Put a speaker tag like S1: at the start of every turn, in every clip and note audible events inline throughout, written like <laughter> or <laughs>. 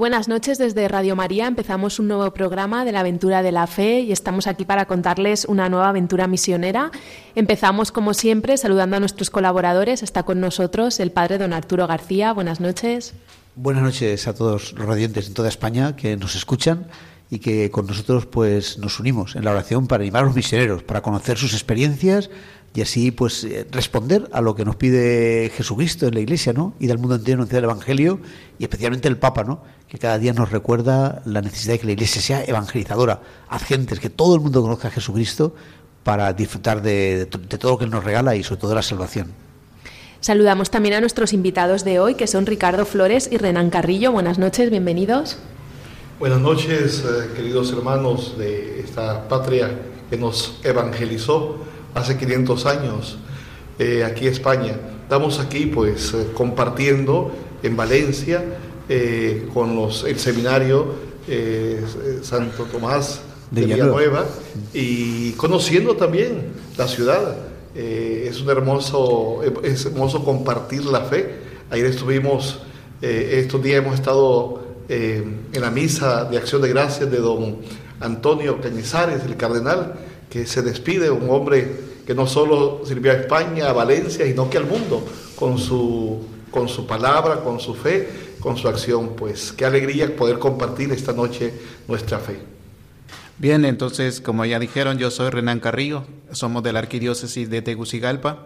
S1: Buenas noches desde Radio María. Empezamos un nuevo programa de la aventura de la fe y estamos aquí para contarles una nueva aventura misionera. Empezamos, como siempre, saludando a nuestros colaboradores. Está con nosotros el padre don Arturo García. Buenas noches.
S2: Buenas noches a todos los radiantes en toda España que nos escuchan y que con nosotros pues nos unimos en la oración para animar a los misioneros, para conocer sus experiencias y así pues eh, responder a lo que nos pide Jesucristo en la Iglesia, ¿no? Y del mundo entero anunciar el Evangelio y especialmente el Papa, ¿no? Que cada día nos recuerda la necesidad de que la Iglesia sea evangelizadora, haz gentes, que todo el mundo conozca a Jesucristo para disfrutar de, de todo lo que Él nos regala y sobre todo de la salvación.
S1: Saludamos también a nuestros invitados de hoy, que son Ricardo Flores y Renan Carrillo. Buenas noches, bienvenidos.
S3: Buenas noches, eh, queridos hermanos de esta patria que nos evangelizó hace 500 años eh, aquí en España. Estamos aquí pues eh, compartiendo en Valencia eh, con los, el seminario Santo Tomás de, Villanueva y conociendo también la ciudad. es un hermoso, es hermoso compartir la fe. Ayer estuvimos, estos días hemos estado en la misa de acción de gracias de don Antonio Cañizares, el cardenal, que se despide, un hombre que no solo sirvió a España, a Valencia, sino que al mundo, con su, con su palabra, con su fe, con su acción. Pues qué alegría poder compartir esta noche nuestra fe.
S4: Bien, entonces, como ya dijeron, yo soy Renan Carrillo, somos de la Arquidiócesis de Tegucigalpa.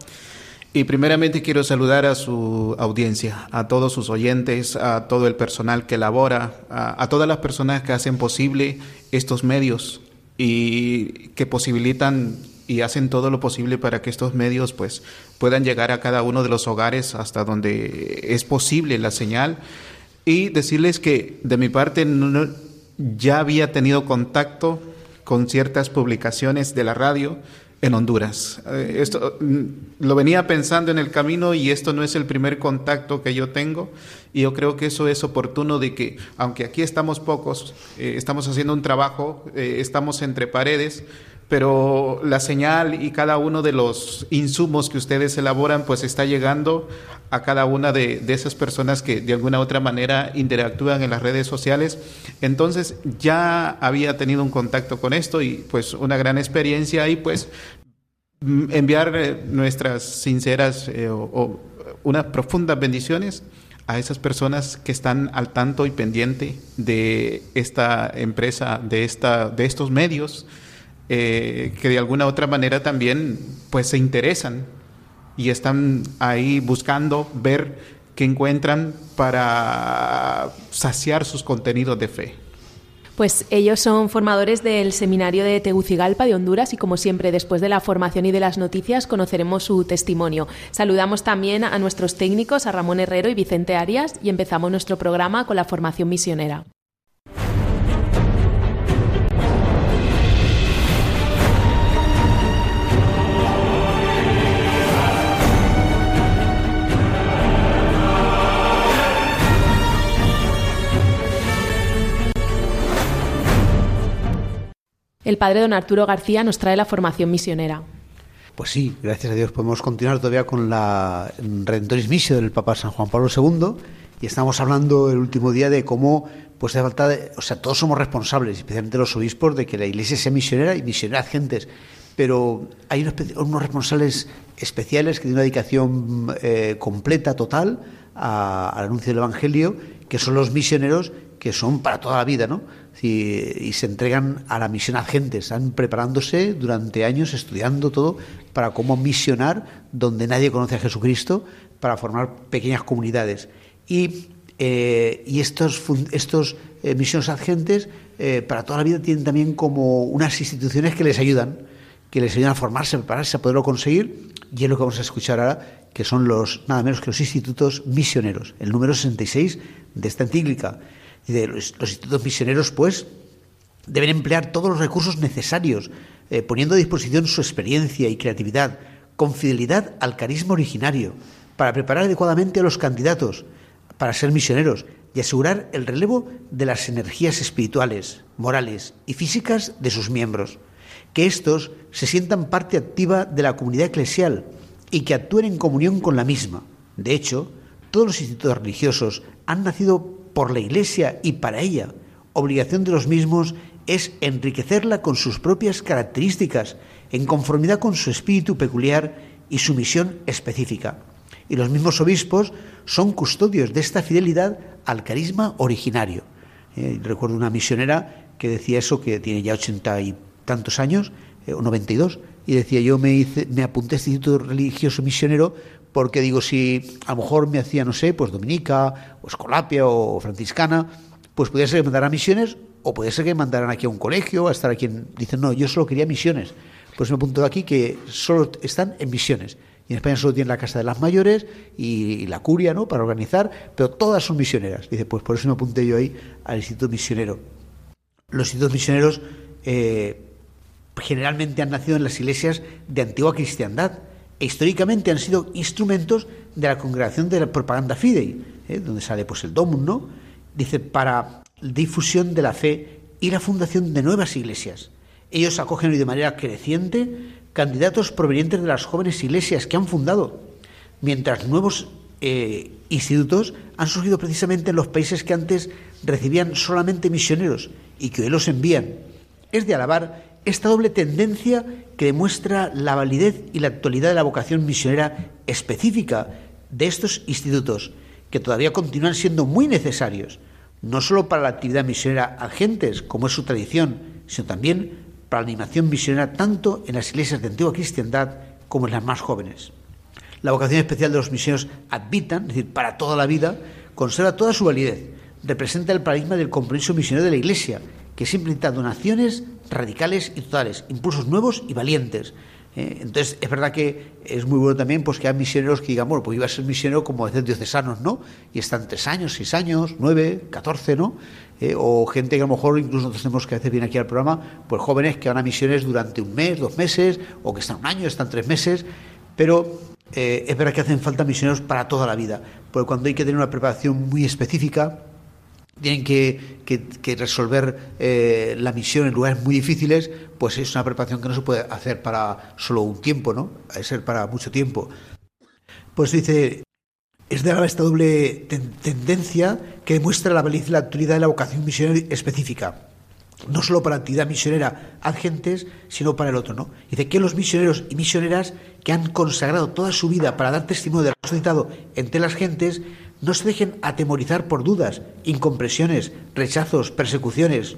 S4: Y primeramente quiero saludar a su audiencia, a todos sus oyentes, a todo el personal que labora, a, a todas las personas que hacen posible estos medios y que posibilitan y hacen todo lo posible para que estos medios pues puedan llegar a cada uno de los hogares hasta donde es posible la señal y decirles que de mi parte ya había tenido contacto con ciertas publicaciones de la radio en Honduras. Eh, esto mm, lo venía pensando en el camino y esto no es el primer contacto que yo tengo y yo creo que eso es oportuno de que aunque aquí estamos pocos, eh, estamos haciendo un trabajo, eh, estamos entre paredes, pero la señal y cada uno de los insumos que ustedes elaboran pues está llegando a cada una de, esas personas que de alguna u otra manera interactúan en las redes sociales. Entonces ya había tenido un contacto con esto y pues una gran experiencia y pues mm, enviar eh, nuestras sinceras eh, o, unas profundas bendiciones a esas personas que están al tanto y pendiente de esta empresa, de, esta, de estos medios eh, que de alguna otra manera también pues se interesan y están ahí buscando ver qué encuentran para saciar sus contenidos de fe.
S1: Pues ellos son formadores del seminario de Tegucigalpa de Honduras y como siempre después de la formación y de las noticias conoceremos su testimonio. Saludamos también a nuestros técnicos, a Ramón Herrero y Vicente Arias y empezamos nuestro programa con la formación misionera. El padre don Arturo García nos trae la formación misionera.
S2: Pues sí, gracias a Dios podemos continuar todavía con la Redentoris Missio del Papa San Juan Pablo II y estamos hablando el último día de cómo pues hace falta, o sea, todos somos responsables, especialmente los obispos, de que la Iglesia sea misionera y misionera a gentes, pero hay unos, responsables especiales que tienen una dedicación eh, completa, total, al anuncio del Evangelio, que son los misioneros, que son para toda la vida, ¿no? Y, se entregan a la misión a gente, están preparándose durante años, estudiando todo para cómo misionar donde nadie conoce a Jesucristo, para formar pequeñas comunidades. Y, eh, y estos, estos eh, misiones agentes eh, para toda la vida tienen también como unas instituciones que les ayudan, que les ayudan a formarse, a prepararse, a poderlo conseguir, y es lo que vamos a escuchar ahora, que son los nada menos que los institutos misioneros, el número 66 de esta encíclica los, institutos misioneros, pues, deben emplear todos los recursos necesarios, eh, poniendo a disposición su experiencia y creatividad, con fidelidad al carisma originario, para preparar adecuadamente a los candidatos para ser misioneros y asegurar el relevo de las energías espirituales, morales y físicas de sus miembros, que éstos se sientan parte activa de la comunidad eclesial y que actúen en comunión con la misma. De hecho, todos los institutos religiosos han nacido por la Iglesia y para ella. Obligación de los mismos es enriquecerla con sus propias características, en conformidad con su espíritu peculiar y su misión específica. Y los mismos obispos son custodios de esta fidelidad al carisma originario. Eh, recuerdo una misionera que decía eso, que tiene ya ochenta y tantos años, eh, o noventa y dos, y decía yo me, hice, me apunté a este instituto religioso misionero porque digo, si a lo mejor me hacía, no sé, pues dominica, o escolapia, o franciscana, pues podría ser que mandaran misiones, o puede ser que mandaran aquí a un colegio, a estar aquí en... Dicen, no, yo solo quería misiones. Pues me apunto aquí que solo están en misiones. Y en España solo tienen la Casa de las Mayores y, la Curia, ¿no?, para organizar, pero todas son misioneras. Dice, pues por eso me apunté yo ahí al Instituto Misionero. Los institutos misioneros eh, generalmente han nacido en las iglesias de antigua cristiandad históricamente han sido instrumentos de la congregación de la propaganda fidei, ¿eh? donde sale pues el Domum. Dice, para difusión de la fe y la fundación de nuevas iglesias. Ellos acogen hoy de manera creciente candidatos provenientes de las jóvenes iglesias que han fundado, mientras nuevos eh, institutos han surgido precisamente en los países que antes recibían solamente misioneros y que hoy los envían. Es de alabar esta doble tendencia que demuestra la validez y la actualidad de la vocación misionera específica de estos institutos, que todavía continúan siendo muy necesarios, no solo para la actividad misionera a gentes, como es su tradición, sino también para la animación misionera tanto en las iglesias de antigua cristiandad como en las más jóvenes. La vocación especial de los misioneros advitan, es decir, para toda la vida, conserva toda su validez. Representa el paradigma del compromiso misionero de la Iglesia, que siempre necesita donaciones radicales y totales, impulsos nuevos y valientes, ¿eh? entonces, es verdad que es muy bueno también pues, que hay misioneros que digan, bueno, pues iba a ser misionero como veces diocesanos, ¿no? Y están tres años, seis años, nueve, catorce, ¿no? Eh, o gente que a lo mejor incluso nosotros tenemos que hacer bien aquí al programa, pues jóvenes que van a misiones durante un mes, dos meses, o que están un año, están tres meses, pero eh, es verdad que hacen falta misioneros para toda la vida, porque cuando hay que tener una preparación muy específica, tienen que, resolver eh, la misión en lugares muy difíciles, pues es una preparación que no se puede hacer para solo un tiempo, ¿no? Hay que ser para mucho tiempo. Pues dice, es de esta doble tendencia que demuestra la validez y la autoridad de la vocación misionera específica. No solo para la actividad misionera ad gentes, sino para el otro, ¿no? Dice que los misioneros y misioneras que han consagrado toda su vida para dar testimonio de lo resucitado entre las gentes, no se dejen atemorizar por dudas, incompresiones, rechazos, persecuciones.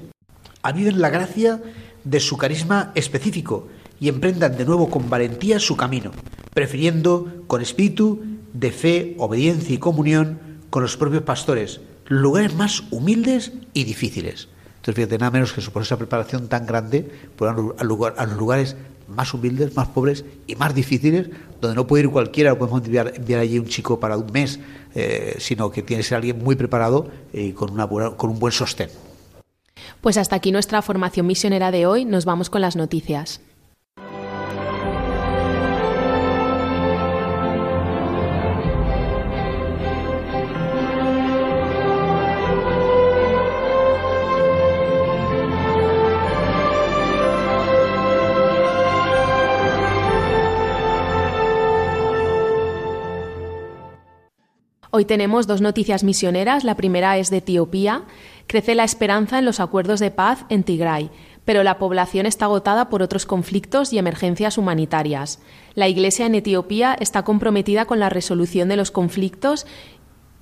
S2: Aviven la gracia de su carisma específico y emprendan de nuevo con valentía su camino, prefiriendo con espíritu de fe, obediencia y comunión con los propios pastores, lugares más humildes y difíciles. Entonces, fíjate, nada menos que supone esa preparación tan grande por a, a los lugares más humildes, más pobres y más difíciles, donde no puede ir cualquiera, podemos enviar, enviar allí un chico para un mes, eh, sino que tiene que ser alguien muy preparado y con, una con un buen sostén.
S1: Pues hasta aquí nuestra formación misionera de hoy, nos vamos con las noticias. Hoy tenemos dos noticias misioneras. La primera es de Etiopía. Crece la esperanza en los acuerdos de paz en Tigray, pero la población está agotada por otros conflictos y emergencias humanitarias. La Iglesia en Etiopía está comprometida con la resolución de los conflictos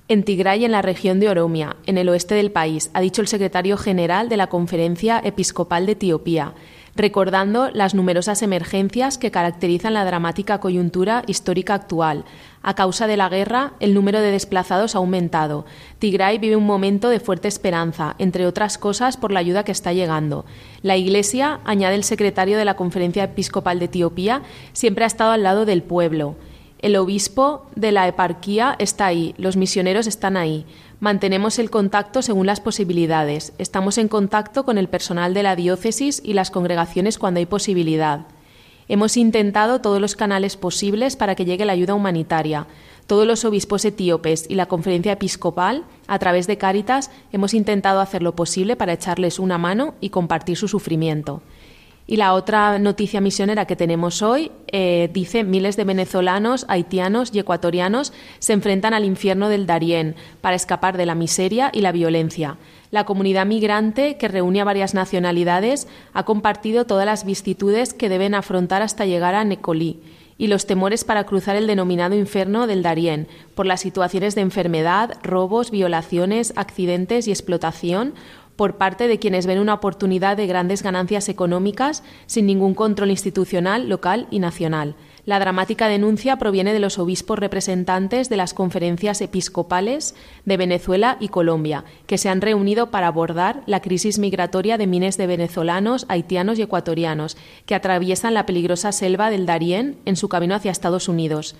S1: en Tigray en la región de Oromia, en el oeste del país, ha dicho el secretario general de la Conferencia Episcopal de Etiopía recordando las numerosas emergencias que caracterizan la dramática coyuntura histórica actual. A causa de la guerra, el número de desplazados ha aumentado. Tigray vive un momento de fuerte esperanza, entre otras cosas por la ayuda que está llegando. La Iglesia, añade el secretario de la Conferencia Episcopal de Etiopía, siempre ha estado al lado del pueblo. El obispo de la eparquía está ahí, los misioneros están ahí. Mantenemos el contacto según las posibilidades. Estamos en contacto con el personal de la diócesis y las congregaciones cuando hay posibilidad. Hemos intentado todos los canales posibles para que llegue la ayuda humanitaria. Todos los obispos etíopes y la conferencia episcopal, a través de Cáritas, hemos intentado hacer lo posible para echarles una mano y compartir su sufrimiento. Y la otra noticia misionera que tenemos hoy eh, dice miles de venezolanos, haitianos y ecuatorianos se enfrentan al infierno del Darién para escapar de la miseria y la violencia. La comunidad migrante, que reúne a varias nacionalidades, ha compartido todas las vicisitudes que deben afrontar hasta llegar a Necolí y los temores para cruzar el denominado infierno del Darién por las situaciones de enfermedad, robos, violaciones, accidentes y explotación por parte de quienes ven una oportunidad de grandes ganancias económicas sin ningún control institucional, local y nacional. La dramática denuncia proviene de los obispos representantes de las conferencias episcopales de Venezuela y Colombia, que se han reunido para abordar la crisis migratoria de miles de venezolanos, haitianos y ecuatorianos que atraviesan la peligrosa selva del Darién en su camino hacia Estados Unidos.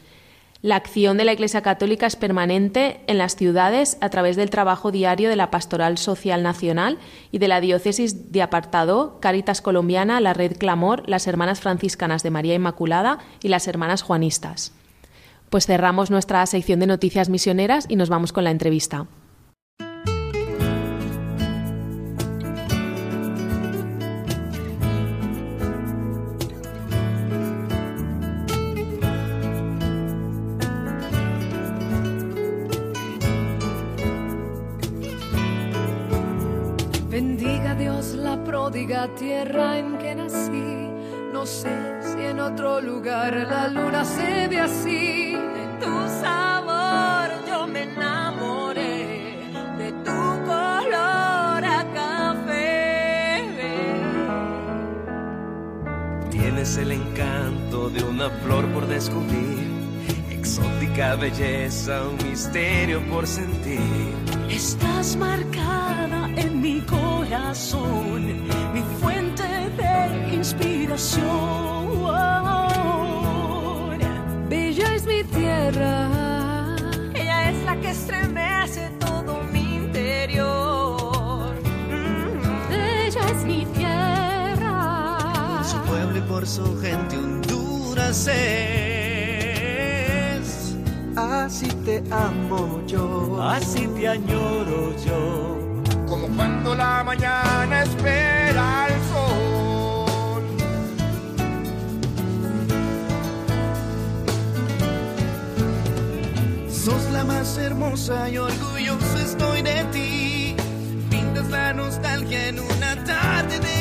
S1: La acción de la Iglesia Católica es permanente en las ciudades a través del trabajo diario de la Pastoral Social Nacional y de la Diócesis de Apartado, Caritas Colombiana, la Red Clamor, las Hermanas Franciscanas de María Inmaculada y las Hermanas Juanistas. Pues cerramos nuestra sección de noticias misioneras y nos vamos con la entrevista.
S5: Tierra en que nací. No sé si en otro lugar la luna se ve así.
S6: De tu sabor yo me enamoré, de tu color a café.
S7: Tienes el encanto de una flor por descubrir, exótica belleza, un misterio por sentir.
S6: Estás marcada en mi corazón,
S5: Bella es mi tierra,
S6: ella es la que estremece todo mi interior.
S5: Mm. Ella es mi tierra,
S7: por su pueblo y por su gente Honduras
S8: Así te amo yo,
S7: así te añoro yo.
S9: Como cuando la mañana espera el
S7: más hermosa y orgulloso estoy de ti. Pintas la nostalgia en una tarde de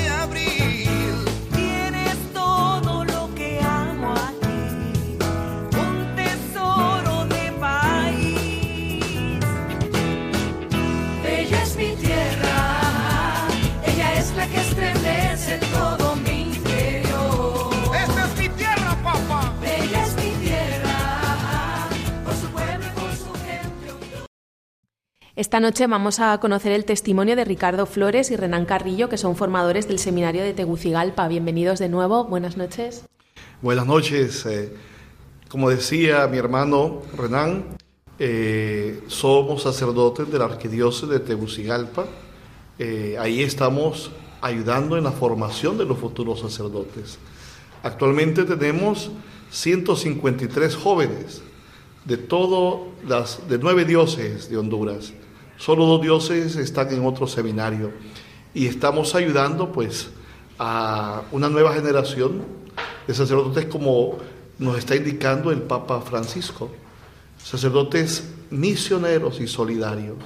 S9: Esta
S1: noche vamos a conocer el testimonio de Ricardo Flores y Renan Carrillo, que son formadores del seminario de Tegucigalpa. Bienvenidos de nuevo, buenas noches.
S3: Buenas noches. Eh, como decía mi hermano Renan, eh, somos sacerdotes de la Arquidiócesis de Tegucigalpa. Eh, ahí estamos ayudando en la formación de los futuros sacerdotes. Actualmente tenemos 153 jóvenes de todo las de nueve dioses de Honduras. Solo dos dioses están en otro seminario y estamos ayudando pues a una nueva generación de sacerdotes como nos está indicando el Papa Francisco, sacerdotes misioneros y solidarios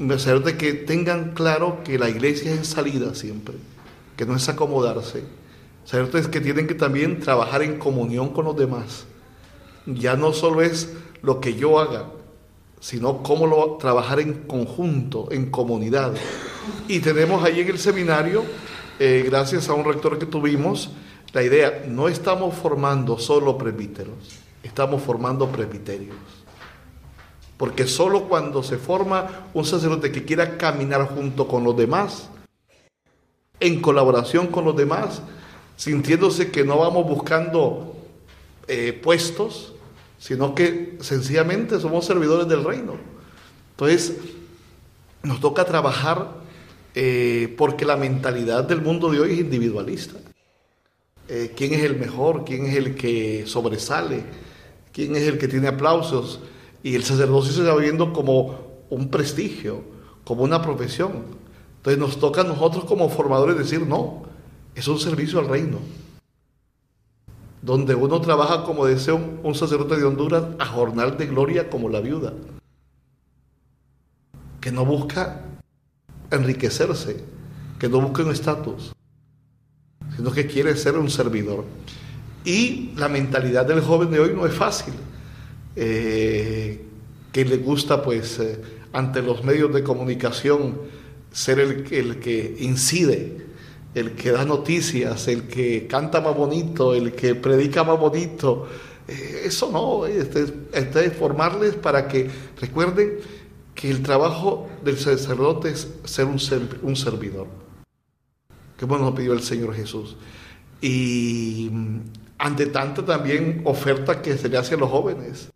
S3: de que tengan claro que la iglesia es en salida siempre, que no es acomodarse. Sacerdotes que tienen que también trabajar en comunión con los demás. Ya no solo es lo que yo haga, sino cómo lo, trabajar en conjunto, en comunidad. Y tenemos ahí en el seminario, eh, gracias a un rector que tuvimos, la idea, no estamos formando solo presbíteros, estamos formando presbiterios. Porque solo cuando se forma un sacerdote que quiera caminar junto con los demás, en colaboración con los demás, sintiéndose que no vamos buscando eh, puestos, sino que sencillamente somos servidores del reino. Entonces, nos toca trabajar eh, porque la mentalidad del mundo de hoy es individualista. eh, quién es el mejor, quién es el que sobresale, quién es el que tiene aplausos. Y el sacerdocio se va viendo como un prestigio, como una profesión. Entonces nos toca a nosotros como formadores decir, no, es un servicio al reino. Donde uno trabaja, como decía un, sacerdote de Honduras, a jornal de gloria como la viuda. Que no busca enriquecerse, que no busca un estatus, sino que quiere ser un servidor. Y la mentalidad del joven de hoy no es fácil. Eh, que le gusta, pues, eh, ante los medios de comunicación, ser el que incide, el que da noticias, el que canta más bonito, el que predica más bonito. Eh, eso no, este, este es formarles para que recuerden que el trabajo del sacerdote es ser un, un servidor. Que bueno nos pidió el Señor Jesús. Y mm, ante tanta también oferta que se le hace a los jóvenes.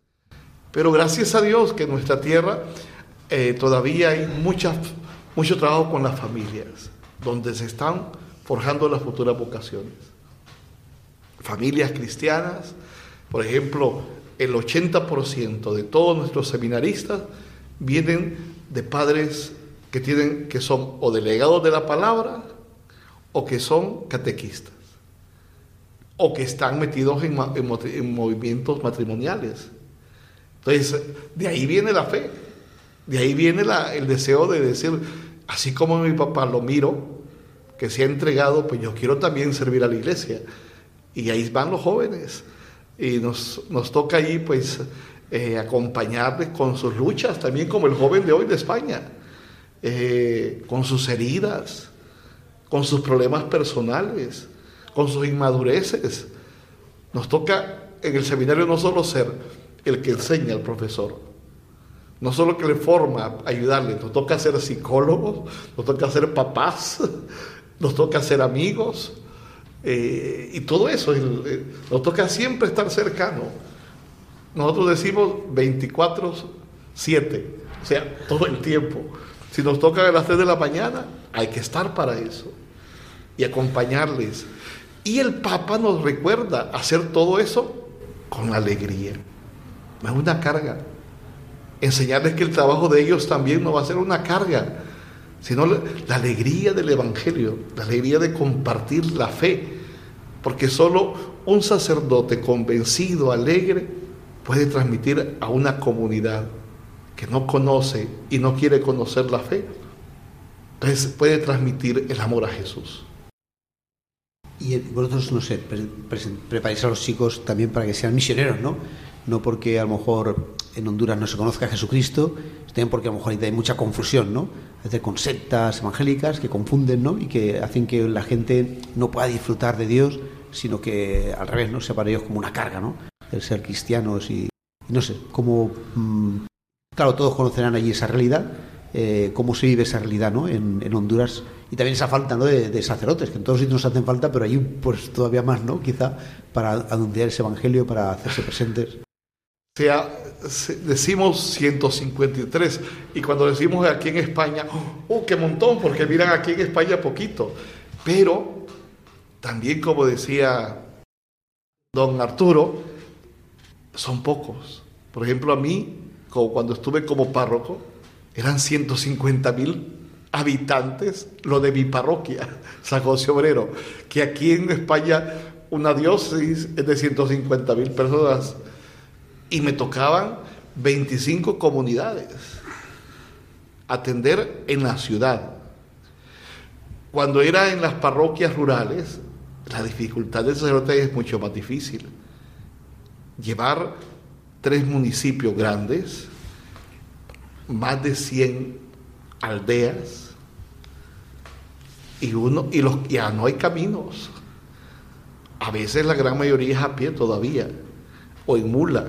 S3: Pero gracias a Dios que en nuestra tierra eh, todavía hay mucha, mucho trabajo con las familias, donde se están forjando las futuras vocaciones. Familias cristianas, por ejemplo, el 80% de todos nuestros seminaristas vienen de padres que, tienen, que son o delegados de la palabra o que son catequistas o que están metidos en, movimientos matrimoniales. Entonces, de ahí viene la fe, de ahí viene el deseo de decir, así como mi papá lo miro, que se ha entregado, pues yo quiero también servir a la iglesia. Y ahí van los jóvenes. Y nos, nos toca ahí, pues, eh, acompañarles con sus luchas, también como el joven de hoy de España, eh, con sus heridas, con sus problemas personales, con sus inmadureces. Nos toca en el seminario no solo ser el que enseña al profesor, no solo que le forma, ayudarle, nos toca ser psicólogos, nos toca ser papás, nos toca ser amigos, eh, y todo eso, el- nos toca siempre estar cercano. Nosotros decimos 24-7, o sea, todo el tiempo. Si nos toca a las 3 de la mañana, hay que estar para eso y acompañarles. Y el Papa nos recuerda hacer todo eso con alegría. No es una carga. Enseñarles que el trabajo de ellos también no va a ser una carga, sino la, alegría del Evangelio, la alegría de compartir la fe. Porque solo un sacerdote convencido, alegre, puede transmitir a una comunidad que no conoce y no quiere conocer la fe. Entonces puede transmitir el amor a Jesús.
S2: Y vosotros, no sé, pre- preparáis a los chicos también para que sean misioneros, ¿no? No porque a lo mejor en Honduras no se conozca a Jesucristo, también porque a lo mejor hay mucha confusión, ¿no? Es decir, con sectas evangélicas que confunden, ¿no? Y que hacen que la gente no pueda disfrutar de Dios, sino que al revés, ¿no? Sea para ellos como una carga, ¿no? El ser cristianos y, no sé, cómo... mm, claro, todos conocerán allí esa realidad, eh, cómo se vive esa realidad ¿no? en, en Honduras y también esa falta ¿no? de, de sacerdotes, que en todos sitios nos hacen falta, pero allí pues todavía más, ¿no? Quizá para anunciar ese evangelio, para hacerse presentes.
S3: Sea, se- decimos 153 y cuando decimos aquí en España, ¡oh, qué montón! Porque miran aquí en España poquito. Pero también, como decía don Arturo, son pocos. Por ejemplo, a mí, como cuando estuve como párroco, eran 150 mil habitantes lo de mi parroquia, <laughs> San José Obrero, que aquí en España una diócesis es de 150 mil personas y me tocaban 25 comunidades atender en la ciudad. Cuando era en las parroquias rurales, la dificultad del sacerdote es mucho más difícil. Llevar tres municipios grandes, más de 100 aldeas, y, uno, y los, ya no hay caminos. A veces la gran mayoría es a pie todavía, o en mula,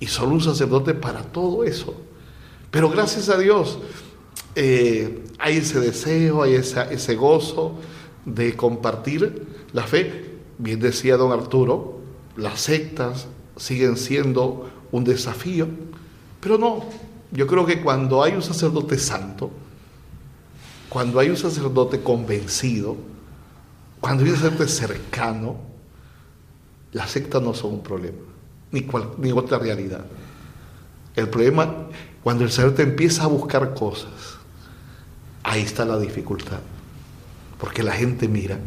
S3: y solo un sacerdote para todo eso. Pero gracias a Dios eh, hay ese deseo, hay ese gozo de compartir la fe. Bien decía don Arturo, las sectas siguen siendo un desafío, pero no, yo creo que cuando hay un sacerdote santo, cuando hay un sacerdote convencido, cuando hay un sacerdote cercano, Las sectas no son un problema, ni, cual- ni otra realidad. El problema, cuando el sacerdote empieza a buscar cosas, ahí está la dificultad. Porque la gente mira,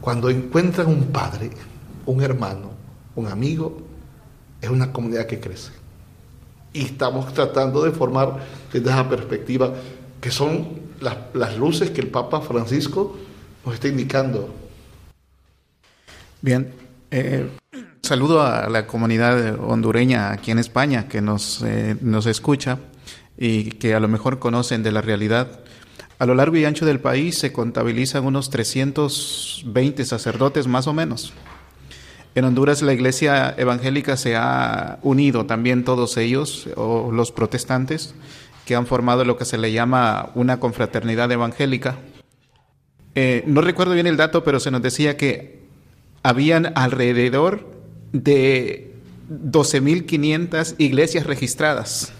S3: cuando encuentran un padre, un hermano, un amigo, es una comunidad que crece. Y estamos tratando de formar desde esa perspectiva, que son las, las luces que el Papa Francisco nos está indicando.
S4: Bien, eh, saludo a la comunidad hondureña aquí en España que nos, eh, nos escucha y que a lo mejor conocen de la realidad. A lo largo y ancho del país se contabilizan unos 320 sacerdotes más o menos. En Honduras la iglesia evangélica se ha unido también todos ellos, o los protestantes, que han formado lo que se le llama una confraternidad evangélica. Eh, no recuerdo bien el dato, pero se nos decía que habían alrededor de 12.500 iglesias registradas.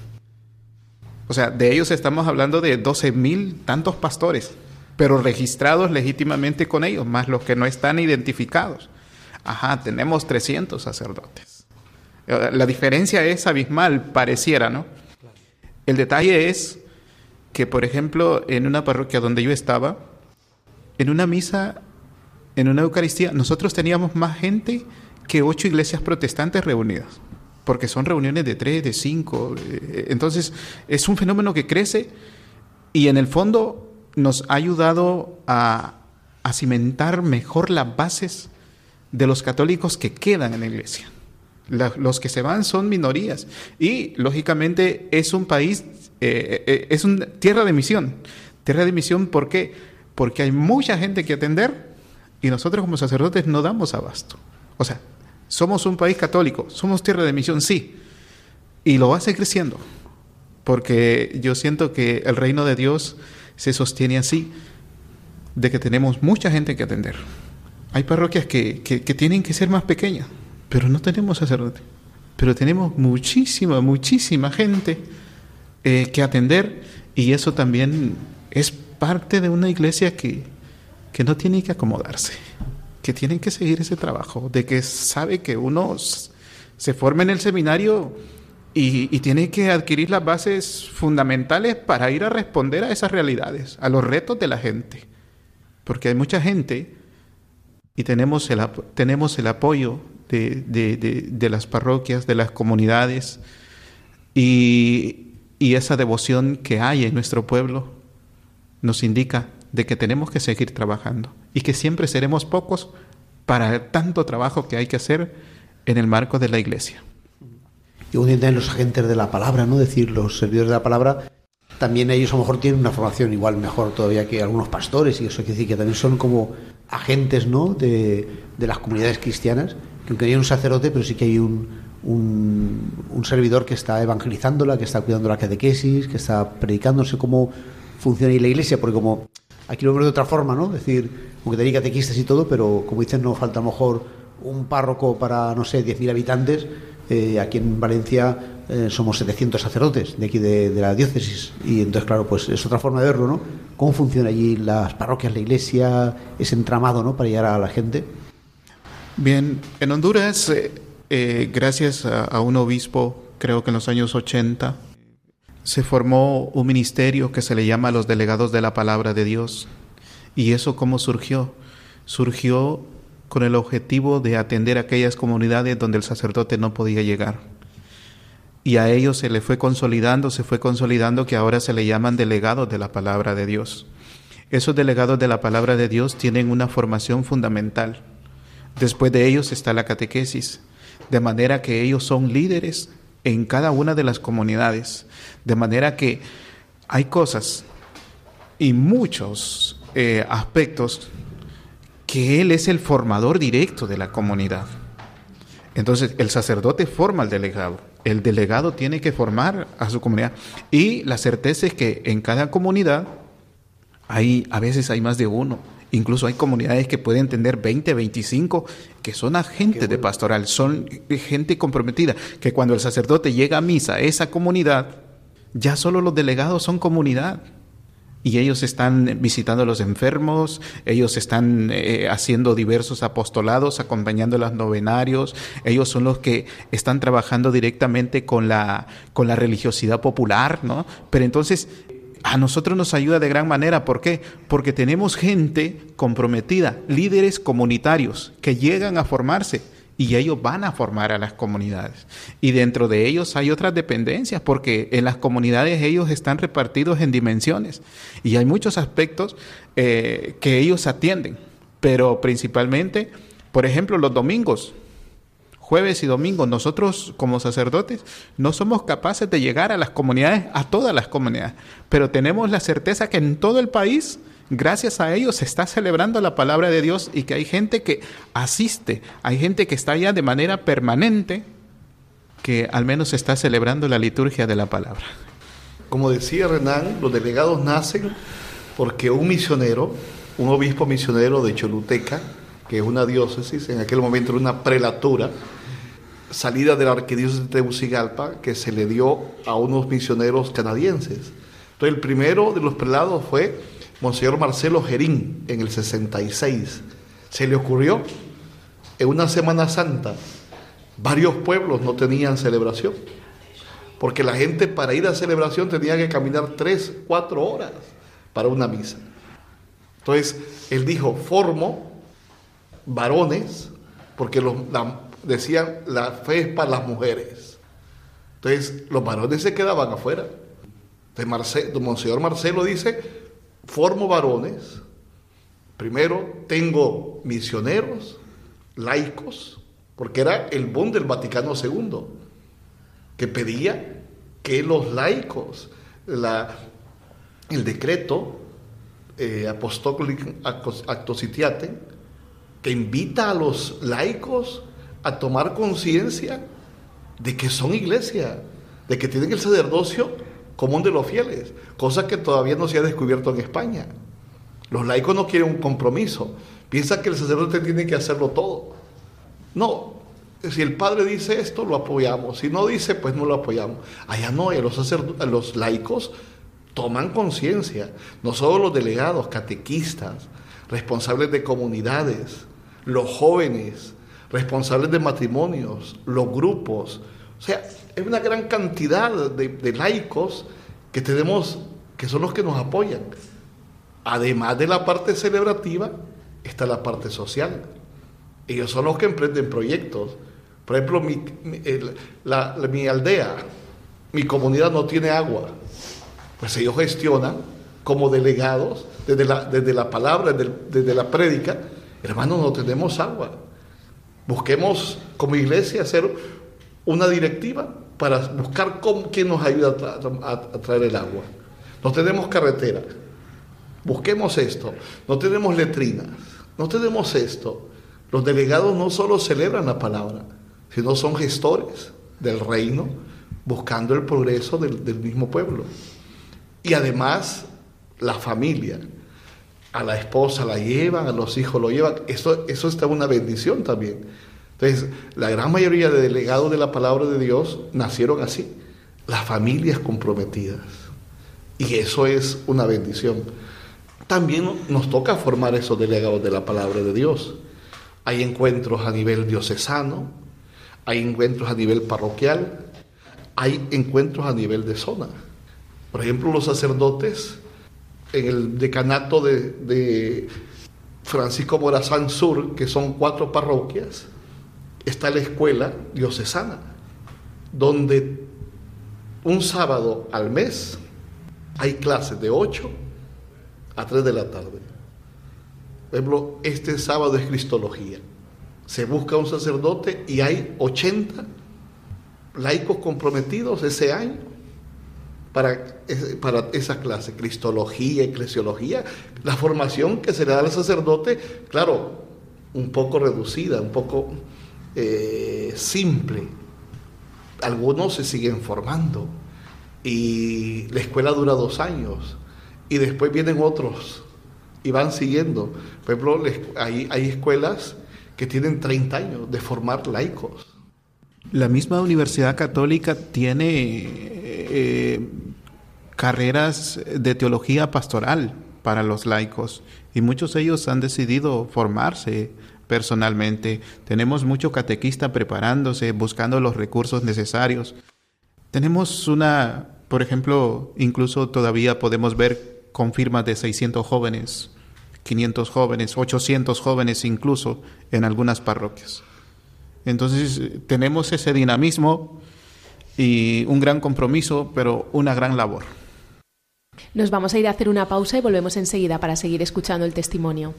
S4: O sea, de ellos estamos hablando de 12.000 tantos pastores, pero registrados legítimamente con ellos, más los que no están identificados. Ajá, tenemos 300 sacerdotes. La diferencia es abismal, pareciera, ¿no? El detalle es que, por ejemplo, en una parroquia donde yo estaba, en una misa, en una Eucaristía, nosotros teníamos más gente que ocho iglesias protestantes reunidas, porque son reuniones de tres, de cinco. eh, Entonces, es un fenómeno que crece y en el fondo nos ha ayudado a, a cimentar mejor las bases de los católicos que quedan en la iglesia. Los que se van son minorías y lógicamente es un país, eh, eh, es una tierra de misión. Tierra de misión, ¿por qué? Porque hay mucha gente que atender y nosotros como sacerdotes no damos abasto. O sea, somos un país católico, somos tierra de misión, sí, y lo hace creciendo, porque yo siento que el reino de Dios se sostiene así, de que tenemos mucha gente que atender. Hay parroquias que, que- tienen que ser más pequeñas, pero no tenemos sacerdote. Pero tenemos muchísima, muchísima gente eh, que atender y eso también es parte de una iglesia que, que no tiene que acomodarse, que tiene que seguir ese trabajo, de que sabe que uno se forma en el seminario y, y tiene que adquirir las bases fundamentales para ir a responder a esas realidades, a los retos de la gente. Porque hay mucha gente y tenemos el, tenemos el apoyo de, de- de- de las parroquias, de las comunidades y, y esa devoción que hay en nuestro pueblo nos indica de que tenemos que seguir trabajando y que siempre seremos pocos para tanto trabajo que hay que hacer en el marco de la iglesia.
S2: Y uno también los agentes de la palabra, ¿no? Es decir, los servidores de la palabra, también ellos a lo mejor tienen una formación igual mejor todavía que algunos pastores, y eso quiere decir que también son como agentes, ¿no? De, de las comunidades cristianas, que aunque no hay un sacerdote, pero sí que hay un, un, un servidor que está evangelizándola, que está cuidando la catequesis, que está predicándose cómo funciona ahí la iglesia, porque como aquí lo vemos de otra forma, ¿no? Es decir, aunque tenéis catequistas y todo, pero como dicen, no falta a lo mejor un párroco para, no sé, 10.000 habitantes. Eh, aquí en Valencia eh, somos 700 sacerdotes de aquí de, de la diócesis. Y entonces, claro, pues es otra forma de verlo, ¿no? ¿Cómo funciona allí las parroquias, la iglesia, ese entramado, ¿no? Para llegar a la gente.
S4: Bien, en Honduras, eh, eh, gracias a, a un obispo, creo que en los años 80, se formó un ministerio que se le llama los delegados de la palabra de Dios. ¿Y eso cómo surgió? Surgió con el objetivo de atender aquellas comunidades donde el sacerdote no podía llegar. Y a ellos se le fue consolidando, se fue consolidando que ahora se le llaman delegados de la palabra de Dios. Esos delegados de la palabra de Dios tienen una formación fundamental. Después de ellos está la catequesis, de manera que ellos son líderes en cada una de las comunidades, de manera que hay cosas y muchos eh, aspectos que él es el formador directo de la comunidad. Entonces, el sacerdote forma al delegado, el delegado tiene que formar a su comunidad. Y la certeza es que en cada comunidad hay a veces hay más de uno, Incluso hay comunidades que pueden tener 20, 25, que son agentes de pastoral, son gente comprometida, que cuando el sacerdote llega a misa, esa comunidad, ya solo los delegados son comunidad. y ellos están visitando a los enfermos, ellos están eh, haciendo diversos apostolados, acompañando a los novenarios, ellos son los que están trabajando directamente con la, con la religiosidad popular, ¿no? Pero entonces a nosotros nos ayuda de gran manera. ¿Por qué? Porque tenemos gente comprometida, líderes comunitarios que llegan a formarse y ellos van a formar a las comunidades. Y dentro de ellos hay otras dependencias, porque en las comunidades ellos están repartidos en dimensiones y hay muchos aspectos eh, que ellos atienden, pero principalmente, por ejemplo, los domingos jueves y domingos, nosotros como sacerdotes no somos capaces de llegar a las comunidades, a todas las comunidades, pero tenemos la certeza que en todo el país, gracias a ellos, se está celebrando la palabra de Dios y que hay gente que asiste, hay gente que está allá de manera permanente, que al menos está celebrando la liturgia de la palabra.
S3: Como decía Renan, los delegados nacen porque un misionero, un obispo misionero de Choluteca, que es una diócesis, en aquel momento era una prelatura, salida de la arquidiócesis de Tegucigalpa, que se le dio a unos misioneros canadienses. Entonces el primero de los prelados fue Monseñor Marcelo Gerín, en el 66. Se le ocurrió, en una Semana Santa, varios pueblos no tenían celebración, porque la gente para ir a celebración tenía que caminar tres, cuatro horas para una misa. Entonces, él dijo, formo varones, porque los, decían, la fe es para las mujeres. Entonces, los varones se quedaban afuera. Entonces, Monseñor Marcelo dice, formo varones, primero tengo misioneros, laicos, porque era el boom del Vaticano II, que pedía que los laicos, la, el decreto eh, apostólico actositiate, que invita a los laicos a tomar conciencia de que son iglesia, de que tienen el sacerdocio común de los fieles, cosa que todavía no se ha descubierto en España. Los laicos no quieren un compromiso, piensan que el sacerdote tiene que hacerlo todo. No, si el padre dice esto, lo apoyamos, si no dice, pues no lo apoyamos. Allá no, los, los laicos toman conciencia, no solo los delegados, catequistas, responsables de comunidades, los jóvenes, responsables de matrimonios, los grupos. O sea, es una gran cantidad de, laicos que tenemos, que son los que nos apoyan. Además de la parte celebrativa, está la parte social. Ellos son los que emprenden proyectos. Por ejemplo, mi, aldea, mi comunidad no tiene agua. Pues ellos gestionan como delegados, desde la, desde la palabra, desde, desde la prédica, Hermanos, no tenemos agua. Busquemos como iglesia hacer una directiva para buscar cómo, quién nos ayuda a, traer el agua. No tenemos carretera. Busquemos esto. No tenemos letrinas. No tenemos esto. Los delegados no solo celebran la palabra, sino son gestores del reino, buscando el progreso del, del mismo pueblo. Y además, la familia a la esposa la llevan, a los hijos lo llevan. Eso, eso está una bendición también. Entonces, la gran mayoría de delegados de la palabra de Dios nacieron así, las familias comprometidas. Y eso es una bendición. También nos toca formar esos delegados de la palabra de Dios. Hay encuentros a nivel diocesano, hay encuentros a nivel parroquial, hay encuentros a nivel de zona. Por ejemplo, los sacerdotes en el decanato de, Francisco Morazán Sur, que son cuatro parroquias, está la escuela diocesana, donde un sábado al mes hay clases de 8 a 3 de la tarde. Por ejemplo, este sábado es Cristología. Se busca un sacerdote y hay 80 laicos comprometidos ese año para, para esa clase, cristología, eclesiología, la formación que se le da al sacerdote, claro, un poco reducida, un poco eh, simple. Algunos se siguen formando y la escuela dura dos años y después vienen otros y van siguiendo. Por ejemplo, hay, hay escuelas que tienen 30 años de formar laicos.
S4: La misma Universidad Católica tiene eh, carreras de teología pastoral para los laicos y muchos de ellos han decidido formarse personalmente. Tenemos mucho catequista preparándose, buscando los recursos necesarios. Tenemos una, por ejemplo, incluso todavía podemos ver confirmas de 600 jóvenes, 500 jóvenes, 800 jóvenes incluso en algunas parroquias. Entonces tenemos ese dinamismo y un gran compromiso, pero una gran labor.
S10: Nos vamos a ir a hacer una pausa y volvemos enseguida para seguir escuchando el testimonio.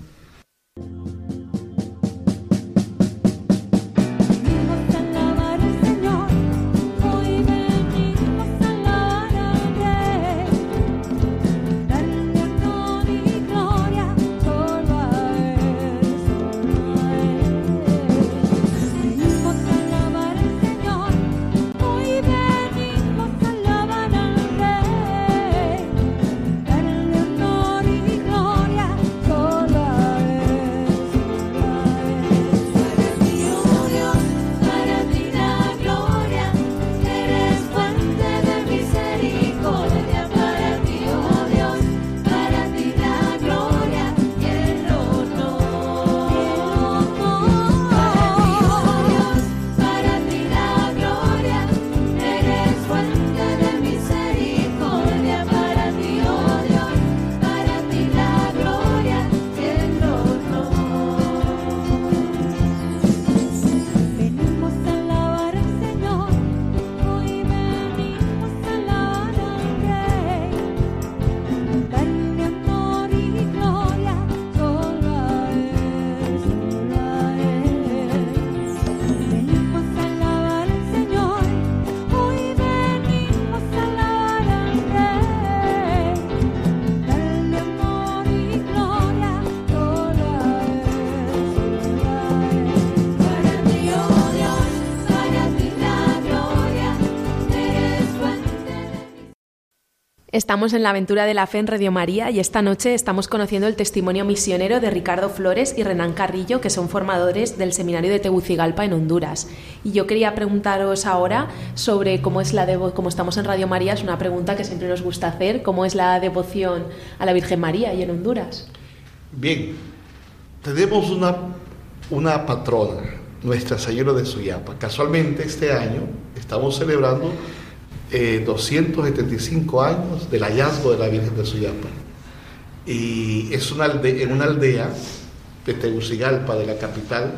S10: Estamos en la aventura de la fe en Radio María y esta noche estamos conociendo el testimonio misionero de Ricardo Flores y Renán Carrillo, que son formadores del Seminario de Tegucigalpa en Honduras. Y yo quería preguntaros ahora sobre cómo es la como estamos en Radio María, es una pregunta que siempre nos gusta hacer, cómo es la devoción a la Virgen María y en Honduras.
S3: Bien, tenemos una, una patrona, Nuestra Señora de Suyapa. Casualmente este año estamos celebrando eh, 275 años del hallazgo de la Virgen de Suyapa. Y es una alde- en una aldea de Tegucigalpa, de la capital,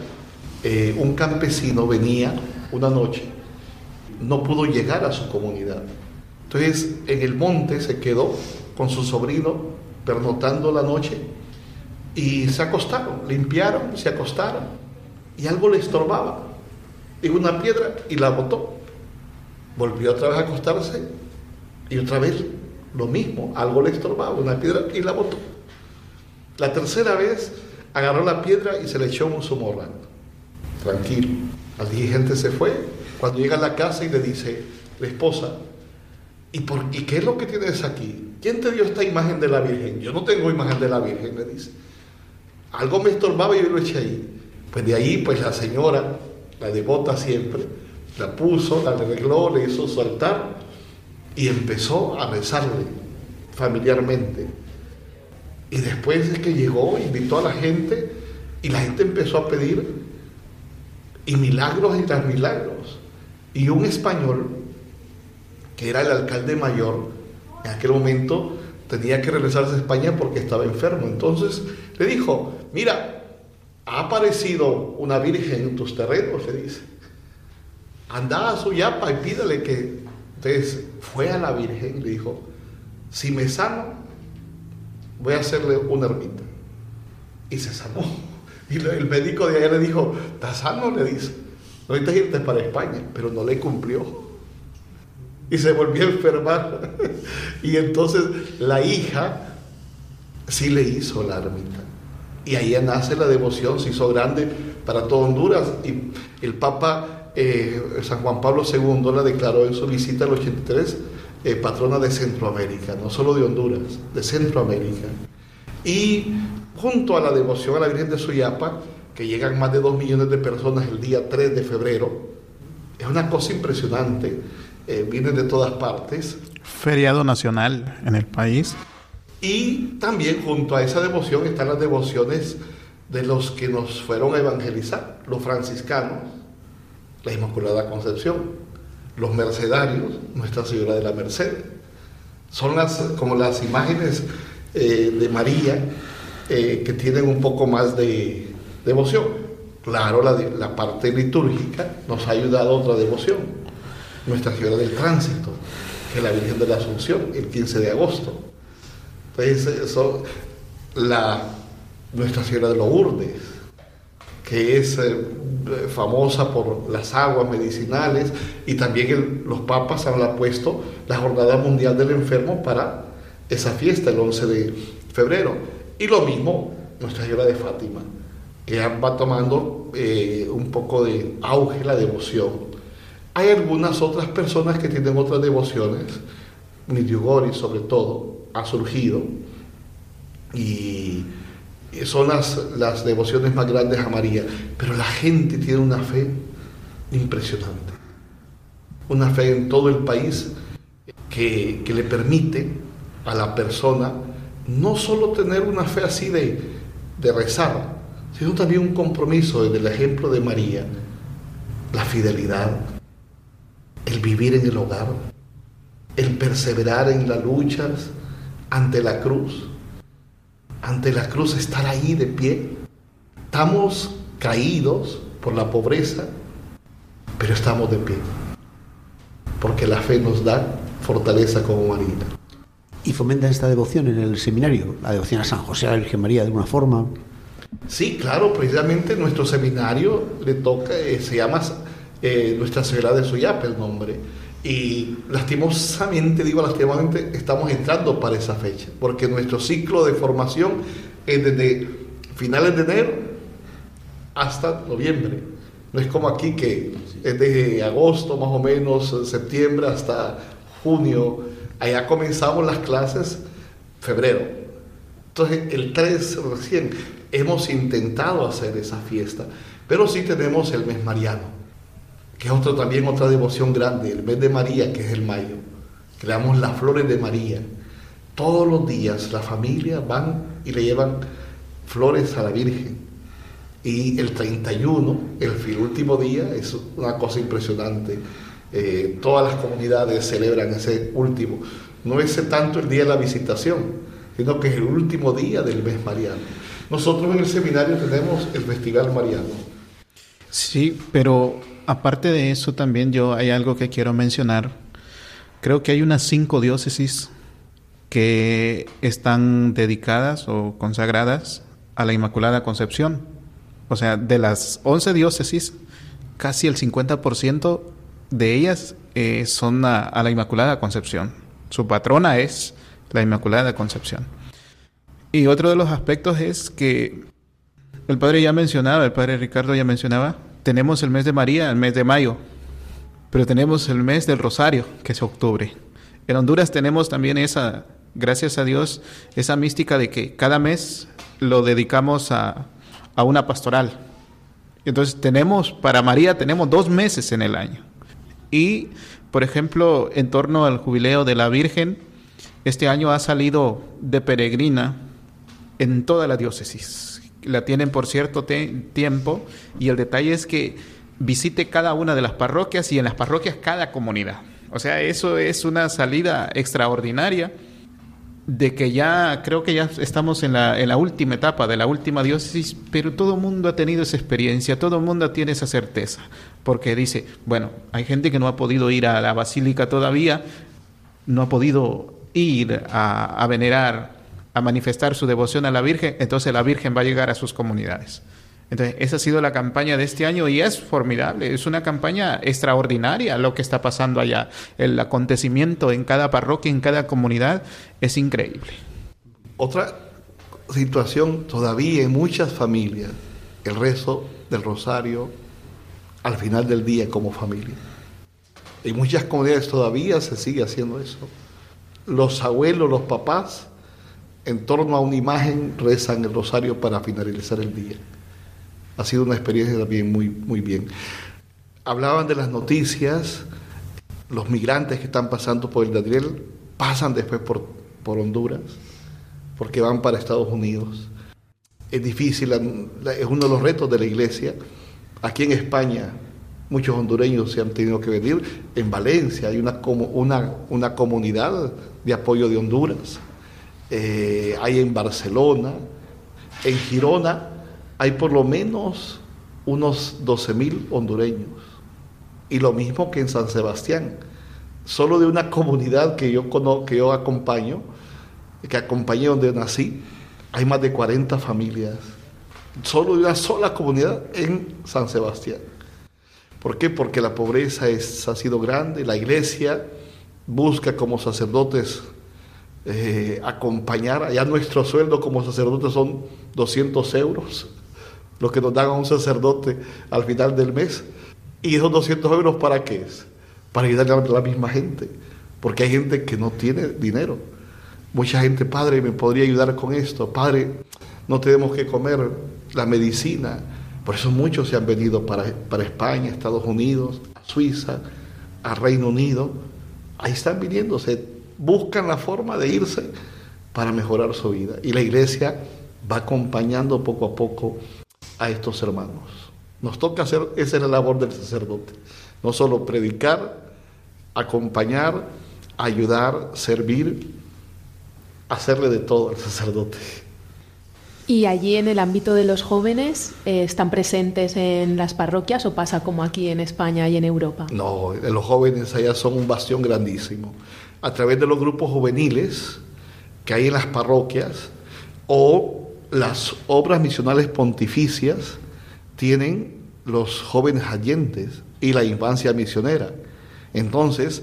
S3: eh, un campesino venía una noche, no pudo llegar a su comunidad. Entonces en el monte se quedó con su sobrino pernotando la noche y se acostaron, limpiaron, se acostaron y algo le estorbaba. Y una piedra y la botó. Volvió otra vez a acostarse y otra vez lo mismo, algo le estorbaba, una piedra y la botó. La tercera vez agarró la piedra y se le echó un zumorrano. Tranquilo. Al dirigente se fue. Cuando llega a la casa y le dice la esposa, ¿y, por, ¿y qué es lo que tienes aquí? ¿Quién te dio esta imagen de la Virgen? Yo no tengo imagen de la Virgen, le dice. Algo me estorbaba y yo lo eché ahí. Pues de ahí, pues la señora, la devota siempre, la puso, la arregló, le hizo su altar y empezó a rezarle familiarmente. Y después de que llegó, invitó a la gente y la gente empezó a pedir y milagros y tras milagros. Y un español, que era el alcalde mayor, en aquel momento tenía que regresarse a España porque estaba enfermo. Entonces le dijo, mira, ha aparecido una virgen en tus terrenos, le dice. Anda a su yapa y pídale que... Entonces fue a la virgen y le dijo, si me sano, voy a hacerle una ermita. Y se sanó. <laughs> Y el médico de allá le dijo, ¿estás sano? Le dice, no necesitas irte para España, pero no le cumplió. Y se volvió a enfermar. <laughs> Y entonces la hija sí le hizo la ermita. Y ahí nace la devoción, se hizo grande para todo Honduras. Y el Papa eh, San Juan Pablo II la declaró en su visita al 83 eh, patrona de Centroamérica, no solo de Honduras, de Centroamérica. Y junto a la devoción a la Virgen de Suyapa, que llegan más de dos millones de personas el día 3 de febrero, es una cosa impresionante, eh, vienen de todas partes.
S4: feriado nacional en el país.
S3: Y también junto a esa devoción están las devociones de los que nos fueron a evangelizar, los franciscanos, la Inmaculada Concepción, los mercedarios, Nuestra Señora de la Merced. Son las, como las imágenes eh, de María eh, que tienen un poco más de devoción. Claro, la, parte litúrgica nos ha ayudado a otra devoción, Nuestra Señora del Tránsito, que es la Virgen de la Asunción, el 15 de agosto. Entonces, eso, la Nuestra Señora de los Urdes, que es eh, famosa por las aguas medicinales y también el- los papas han puesto la Jornada Mundial del Enfermo para esa fiesta, el 11 de febrero. Y lo mismo Nuestra Señora de Fátima, que va tomando eh, un poco de auge la devoción. Hay algunas otras personas que tienen otras devociones, Medjugorje sobre todo, ha surgido, y son las, las devociones más grandes a María, pero la gente tiene una fe impresionante, una fe en todo el país que, que le permite a la persona no solo tener una fe así de, de rezar, sino también un compromiso desde el ejemplo de María, la fidelidad, el vivir en el hogar, el perseverar en las luchas ante la cruz ante la cruz, estar ahí de pie. Estamos caídos por la pobreza, pero estamos de pie. Porque la fe nos da fortaleza como María.
S2: ¿Y fomentan esta devoción en el seminario? La devoción a San José, a la Virgen María, de alguna forma.
S3: Sí, claro, precisamente nuestro seminario le toca, eh, se llama eh, Nuestra Señora de Suyapa el nombre. Y lastimosamente, digo lastimosamente, estamos entrando para esa fecha, porque nuestro ciclo de formación es desde finales de enero hasta noviembre. No es como aquí que es de agosto más o menos, septiembre hasta junio. Allá comenzamos las clases febrero. Entonces, el 3 recién hemos intentado hacer esa fiesta, pero sí tenemos el mes mariano que es otro, también otra devoción grande, el mes de María, que es el mayo. Creamos las flores de María. Todos los días la familia van y le llevan flores a la Virgen. Y el 31, el último día, es una cosa impresionante. Eh, todas las comunidades celebran ese último. No es tanto el día de la visitación, sino que es el último día del mes mariano. Nosotros en el seminario tenemos el Festival Mariano.
S4: Sí, pero aparte de eso también yo hay algo que quiero mencionar. Creo que hay unas cinco diócesis que están dedicadas o consagradas a la Inmaculada Concepción. O sea, de las 11 diócesis, casi el 50% de ellas eh, son a, a la Inmaculada Concepción. Su patrona es la Inmaculada Concepción. Y otro de los aspectos es que el padre ya mencionaba, el padre Ricardo ya mencionaba, tenemos el mes de María, el mes de mayo, pero tenemos el mes del Rosario, que es octubre. En Honduras tenemos también esa, gracias a Dios, esa mística de que cada mes lo dedicamos a, a una pastoral. Entonces tenemos, para María tenemos dos meses en el año. Y, por ejemplo, en torno al jubileo de la Virgen, este año ha salido de peregrina en toda la diócesis. La tienen por cierto tiempo y el detalle es que visite cada una de las parroquias y en las parroquias cada comunidad. O sea, eso es una salida extraordinaria de que ya creo que ya estamos en la, en la última etapa de la última diócesis, pero todo el mundo ha tenido esa experiencia, todo el mundo tiene esa certeza, porque dice, bueno, hay gente que no ha podido ir a la basílica todavía, no ha podido ir a, a venerar, a manifestar su devoción a la Virgen, entonces la Virgen va a llegar a sus comunidades. Entonces, esa ha sido la campaña de este año y es formidable, es una campaña extraordinaria lo que está pasando allá. El acontecimiento en cada parroquia, en cada comunidad, es increíble.
S3: Otra situación todavía en muchas familias, el rezo del rosario al final del día como familia. En muchas comunidades todavía se sigue haciendo eso. Los abuelos, los papás, en torno a una imagen rezan el rosario para finalizar el día ha sido una experiencia también muy, muy bien. Hablaban de las noticias, los migrantes que están pasando por el Daniel, pasan después por, por Honduras, porque van para Estados Unidos. Es difícil, es uno de los retos de la iglesia. Aquí en España muchos hondureños se han tenido que venir. En Valencia hay una, una, una comunidad de apoyo de Honduras. Eh, hay en Barcelona, en Girona hay por lo menos unos 12.000 hondureños. Y lo mismo que en San Sebastián. Solo de una comunidad que yo, conozco, que yo acompaño, que acompañé donde nací, hay más de 40 familias. Solo de una sola comunidad en San Sebastián. ¿Por qué? Porque la pobreza es, ha sido grande, la iglesia busca como sacerdotes eh, acompañar, allá nuestro sueldo como sacerdotes son 200 euros, lo que nos dan a un sacerdote al final del mes. ¿Y esos 200 euros para qué es? Para ayudarle a la misma gente, porque hay gente que no tiene dinero. Mucha gente, padre, me podría ayudar con esto, padre, no tenemos que comer la medicina, por eso muchos se han venido para, para España, Estados Unidos, a Suiza, a Reino Unido. Ahí están viniendo, se buscan la forma de irse para mejorar su vida. Y la iglesia va acompañando poco a poco a estos hermanos. Nos toca hacer, esa es la labor del sacerdote. No solo predicar, acompañar, ayudar, servir, hacerle de todo al sacerdote.
S1: ¿Y allí en el ámbito de los jóvenes eh, están presentes en las parroquias o pasa como aquí en España y en Europa?
S3: No, los jóvenes allá son un bastión grandísimo. A través de los grupos juveniles que hay en las parroquias o las obras misionales pontificias tienen los jóvenes allentes y la infancia misionera. Entonces,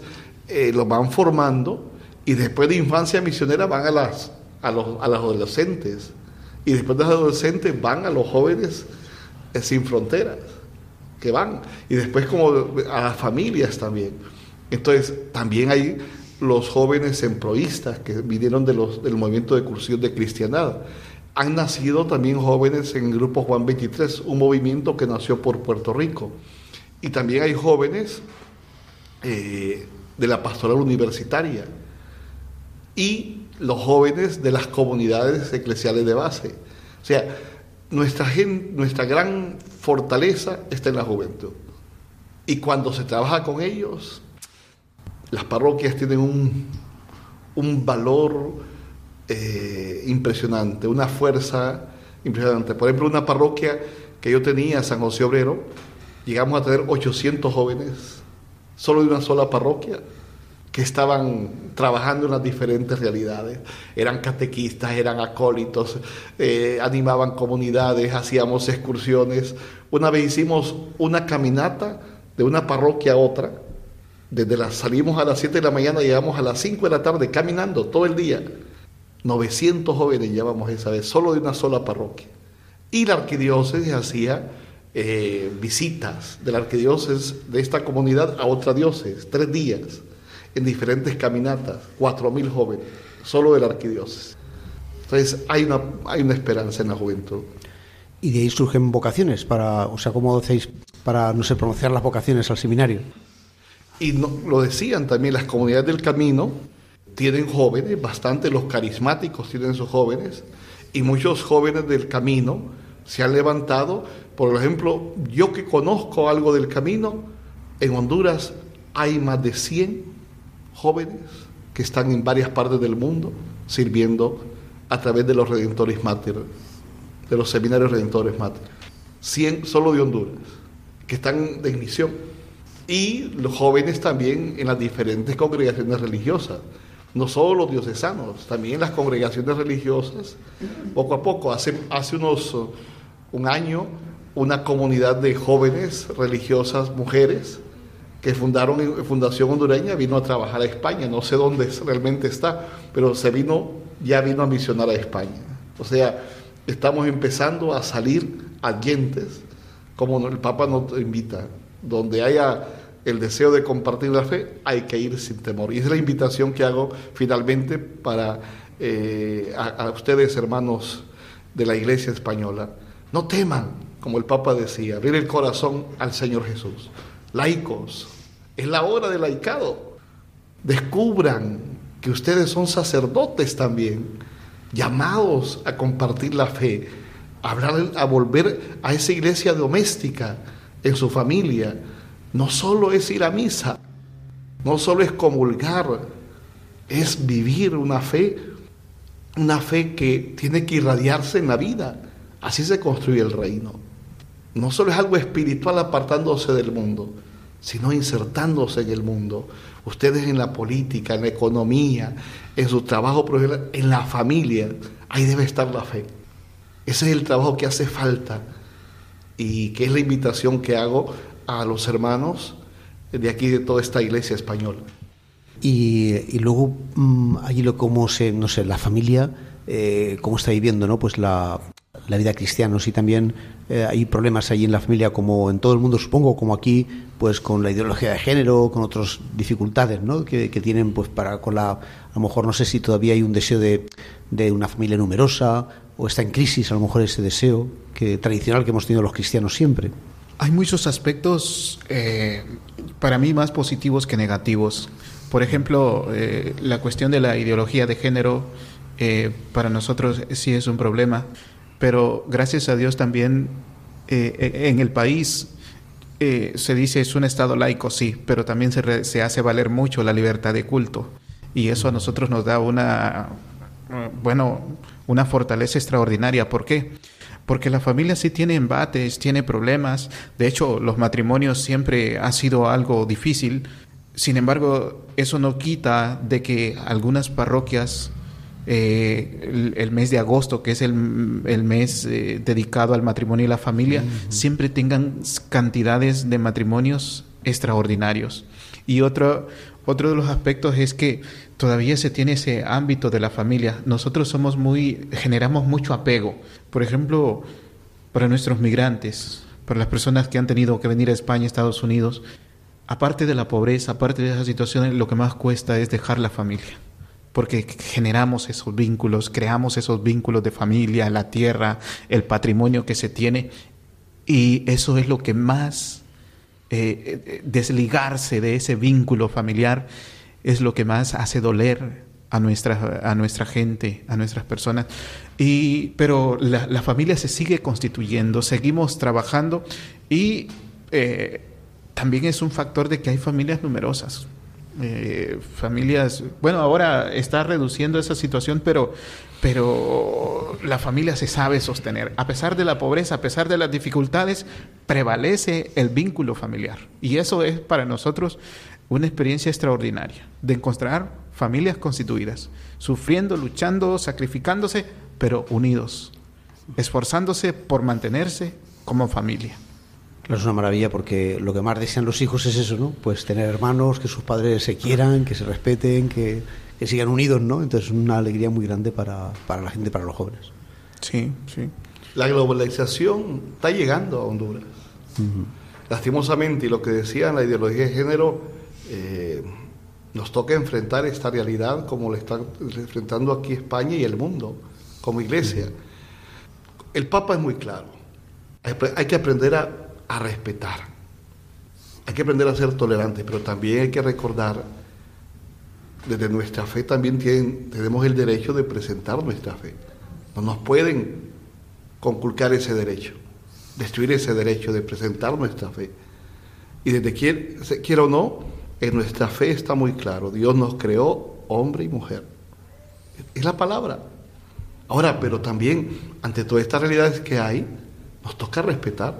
S3: eh, los van formando y después de infancia misionera van a las, a los, a adolescentes y después de los adolescentes van a los jóvenes eh, sin fronteras, que van. Y después como a las familias también. Entonces, también hay los jóvenes emproístas que vinieron del movimiento de cursillos de cristianidad. Han nacido también jóvenes en el grupo Juan 23, un movimiento que nació por Puerto Rico. Y también hay jóvenes eh, de la pastoral universitaria. Y los jóvenes de las comunidades eclesiales de base. O sea, nuestra, nuestra gran fortaleza está en la juventud. Y cuando se trabaja con ellos, las parroquias tienen un, un valor eh, impresionante, una fuerza impresionante. Por ejemplo, una parroquia que yo tenía, San José Obrero, llegamos a tener 800 jóvenes, solo de una sola parroquia que estaban trabajando en las diferentes realidades. Eran catequistas, eran acólitos, eh, animaban comunidades, hacíamos excursiones. Una vez hicimos una caminata de una parroquia a otra. Desde las, salimos a las 7 de la mañana, llegamos a las 5 de la tarde caminando todo el día. 900 jóvenes llevamos esa vez, solo de una sola parroquia. Y la arquidiócesis hacía eh, visitas de la arquidiócesis de esta comunidad a otra diócesis, tres días en diferentes caminatas, cuatro mil jóvenes, solo de la arquidiócesis. Entonces hay una, hay una esperanza en la juventud.
S2: Y de ahí surgen vocaciones, para, o sea, ¿cómo hacéis para, no sé, pronunciar las vocaciones al seminario?
S3: Y no, lo decían también, las comunidades del camino tienen jóvenes, bastante los carismáticos tienen sus jóvenes, y muchos jóvenes del camino se han levantado. Por ejemplo, yo que conozco algo del camino, en Honduras hay más de 100 jóvenes que están en varias partes del mundo sirviendo a través de los redentores máter, de los seminarios redentores máter. 100 solo de Honduras, que están de misión. Y los jóvenes también en las diferentes congregaciones religiosas, no solo los diocesanos, también las congregaciones religiosas, poco a poco, hace, hace unos, un año, una comunidad de jóvenes religiosas, mujeres, que fundaron en Fundación Hondureña vino a trabajar a España. No sé dónde realmente está, pero se vino, ya vino a misionar a España. O sea, estamos empezando a salir dientes, como el Papa nos invita. Donde haya el deseo de compartir la fe, hay que ir sin temor. Y es la invitación que hago finalmente para eh, a, ustedes, hermanos de la Iglesia Española. No teman, como el Papa decía, abrir el corazón al Señor Jesús. Laicos, es la hora del laicado. Descubran que ustedes son sacerdotes también, llamados a compartir la fe, a, a volver a esa iglesia doméstica en su familia. No solo es ir a misa, no solo es comulgar, es vivir una fe, una fe que tiene que irradiarse en la vida. Así se construye el reino. No solo es algo espiritual apartándose del mundo, sino insertándose en el mundo. Ustedes en la política, en la economía, en su trabajo profesional, en la familia, ahí debe estar la fe. Ese es el trabajo que hace falta y que es la invitación que hago a los hermanos de aquí de toda esta iglesia española.
S2: Y, y luego mmm, allí lo como se, no sé, la familia, eh, cómo está viviendo, ¿no? Pues la, la vida cristiana, si también eh, hay problemas allí en la familia, como en todo el mundo supongo, como aquí, pues con la ideología de género, con otras dificultades, ¿no? Que, que tienen, pues para con la, a lo mejor no sé si todavía hay un deseo de, de una familia numerosa o está en crisis, a lo mejor ese deseo que tradicional que hemos tenido los cristianos siempre.
S4: Hay muchos aspectos eh, para mí más positivos que negativos. Por ejemplo, eh, la cuestión de la ideología de género eh, para nosotros sí es un problema, pero gracias a Dios también eh, en el país eh, se dice es un Estado laico, sí, pero también se, re, se hace valer mucho la libertad de culto y eso a nosotros nos da una, bueno, una fortaleza extraordinaria. ¿Por qué? Porque la familia sí tiene embates, tiene problemas. De hecho, los matrimonios siempre ha sido algo difícil. Sin embargo, eso no quita de que algunas parroquias, eh, el, el, mes de agosto, que es el, el mes eh, dedicado al matrimonio y la familia, uh -huh. siempre tengan cantidades de matrimonios extraordinarios. Y otro, otro de los aspectos es que todavía se tiene ese ámbito de la familia. Nosotros somos muy, generamos mucho apego. Por ejemplo, para nuestros migrantes, para las personas que han tenido que venir a España, Estados Unidos, aparte de la pobreza, aparte de esas situaciones, lo que más cuesta es dejar la familia. Porque generamos esos vínculos, creamos esos vínculos de familia, la tierra, el patrimonio que se tiene. Y eso es lo que más eh, desligarse de ese vínculo familiar es lo que más hace doler a nuestra, a nuestra gente, a nuestras personas. Y, pero la, familia se sigue constituyendo, seguimos trabajando y eh, también es un factor de que hay familias numerosas. Eh, familias, bueno, ahora está reduciendo esa situación, pero, pero la familia se sabe sostener. A pesar de la pobreza, a pesar de las dificultades, prevalece el vínculo familiar. Y eso es para nosotros una experiencia extraordinaria de encontrar familias constituidas, sufriendo, luchando, sacrificándose, pero unidos, esforzándose por mantenerse como familia.
S2: Claro, es una maravilla porque lo que más desean los hijos es eso, ¿no? Pues tener hermanos, que sus padres se quieran, que se respeten, que, que sigan unidos, ¿no? Entonces es una alegría muy grande para, para la gente, para los jóvenes.
S4: Sí, sí.
S3: La globalización está llegando a Honduras. Uh -huh. Lastimosamente, y lo que decía la ideología de género, eh, nos toca enfrentar esta realidad como la está enfrentando aquí España y el mundo, como iglesia. El Papa es muy claro. Hay que aprender a, respetar. Hay que aprender a ser tolerantes, pero también hay que recordar, desde nuestra fe también tenemos el derecho de presentar nuestra fe. No nos pueden conculcar ese derecho, destruir ese derecho de presentar nuestra fe. Y desde quiera, quiera o no, en nuestra fe está muy claro, Dios nos creó hombre y mujer. Es la palabra. Ahora, pero también, ante todas estas realidades que hay, nos toca respetar.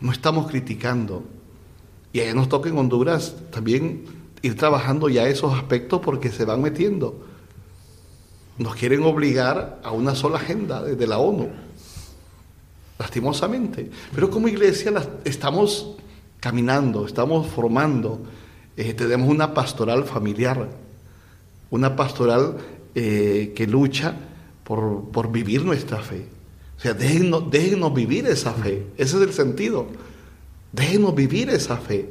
S3: No estamos criticando. Y ahí nos toca en Honduras también ir trabajando ya esos aspectos porque se van metiendo. Nos quieren obligar a una sola agenda desde la ONU, lastimosamente. Pero como iglesia estamos caminando, estamos formando, eh, tenemos una pastoral familiar, una pastoral eh, que lucha por, por, vivir nuestra fe. O sea, déjenos, déjenos vivir esa fe, ese es el sentido. Déjenos vivir esa fe.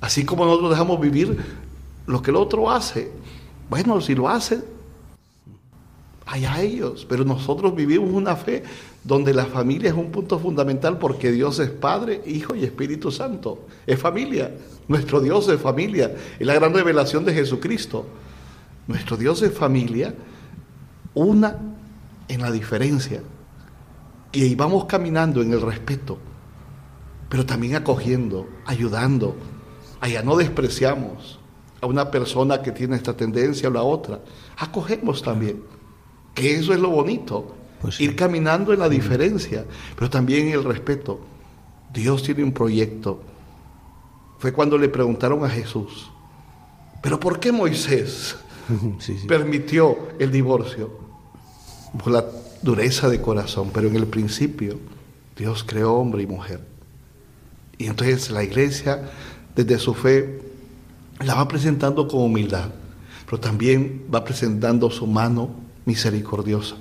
S3: Así como nosotros dejamos vivir lo que el otro hace. Bueno, si lo hace, allá ellos. Pero nosotros vivimos una fe donde la familia es un punto fundamental porque Dios es Padre, Hijo y Espíritu Santo. Es familia. Nuestro Dios es familia. Es la gran revelación de Jesucristo. Nuestro Dios es familia, una en la diferencia. Y ahí vamos caminando en el respeto, pero también acogiendo, ayudando. Allá no despreciamos a una persona que tiene esta tendencia o la otra. Acogemos también, que eso es lo bonito.
S2: Pues
S3: Ir caminando en la diferencia, pero también en el respeto. Dios tiene un proyecto. Fue cuando le preguntaron a Jesús, ¿pero por qué Moisés <laughs>
S2: Sí, sí.
S3: permitió el divorcio? Por la dureza de corazón, pero en el principio Dios creó hombre y mujer. Y entonces la iglesia, desde su fe, la va presentando con humildad, pero también va presentando su mano misericordiosa,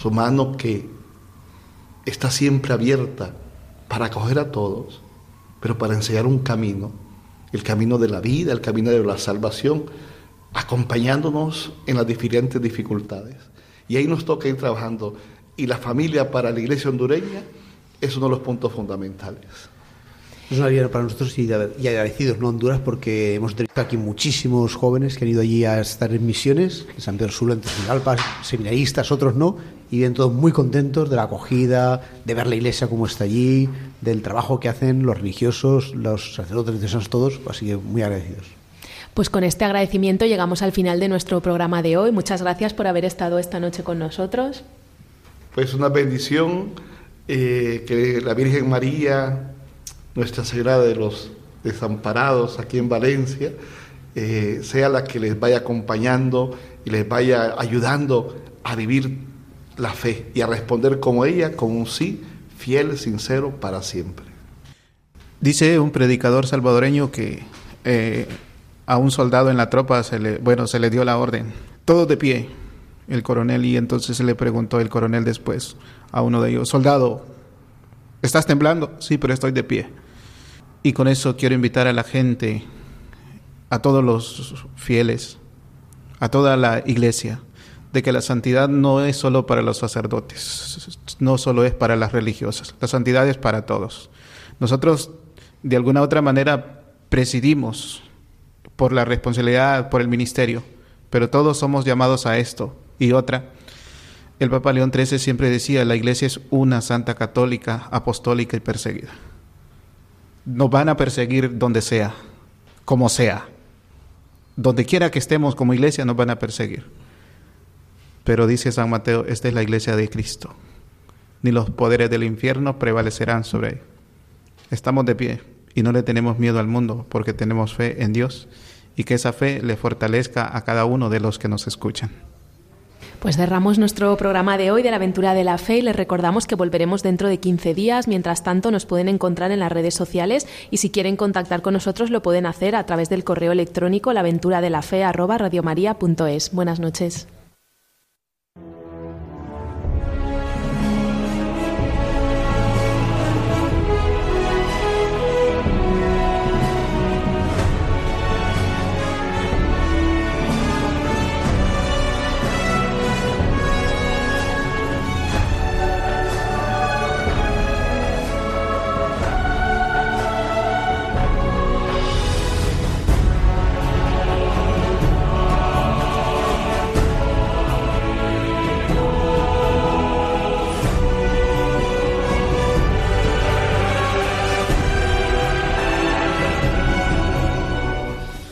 S3: su mano que está siempre abierta para acoger a todos, pero para enseñar un camino, el camino de la vida, el camino de la salvación, acompañándonos en las diferentes dificultades. Y ahí nos toca ir trabajando. Y la familia para la iglesia hondureña es uno de los puntos fundamentales.
S2: Es una alegría para nosotros y, y agradecidos, ¿no? Honduras, porque hemos tenido aquí muchísimos jóvenes que han ido allí a estar en misiones, en San Pedro Sula, en Tegucigalpa, seminaristas, otros no, y vienen todos muy contentos de la acogida, de ver la iglesia como está allí, del trabajo que hacen los religiosos, los sacerdotes diocesanos, todos, así que muy agradecidos.
S1: Pues con este agradecimiento llegamos al final de nuestro programa de hoy. Muchas gracias por haber estado esta noche con nosotros.
S3: Pues una bendición eh, que la Virgen María, Nuestra Señora de los Desamparados aquí en Valencia, eh, sea la que les vaya acompañando y les vaya ayudando a vivir la fe y a responder como ella, con un sí fiel, sincero, para siempre.
S4: Dice un predicador salvadoreño que eh, a un soldado en la tropa se le, bueno, se le dio la orden, todos de pie, el coronel, y entonces se le preguntó el coronel después a uno de ellos, soldado, ¿estás temblando? Sí, pero estoy de pie. Y con eso quiero invitar a la gente, a todos los fieles, a toda la iglesia, de que la santidad no es solo para los sacerdotes, no solo es para las religiosas, la santidad es para todos. Nosotros, de alguna otra manera, presidimos por la responsabilidad, por el ministerio, pero todos somos llamados a esto. Y otra, el Papa León XIII siempre decía, la iglesia es una santa católica, apostólica y perseguida. Nos van a perseguir donde sea, como sea. Donde quiera que estemos como iglesia nos van a perseguir. Pero dice San Mateo, esta es la iglesia de Cristo. Ni los poderes del infierno prevalecerán sobre él. Estamos de pie y no le tenemos miedo al mundo porque tenemos fe en Dios y que esa fe le fortalezca a cada uno de los que nos escuchan.
S1: Pues cerramos nuestro programa de hoy de la aventura de la fe y les recordamos que volveremos dentro de 15 días. Mientras tanto, nos pueden encontrar en las redes sociales y si quieren contactar con nosotros lo pueden hacer a través del correo electrónico laventuradelafe@radiomaria.es. Buenas noches.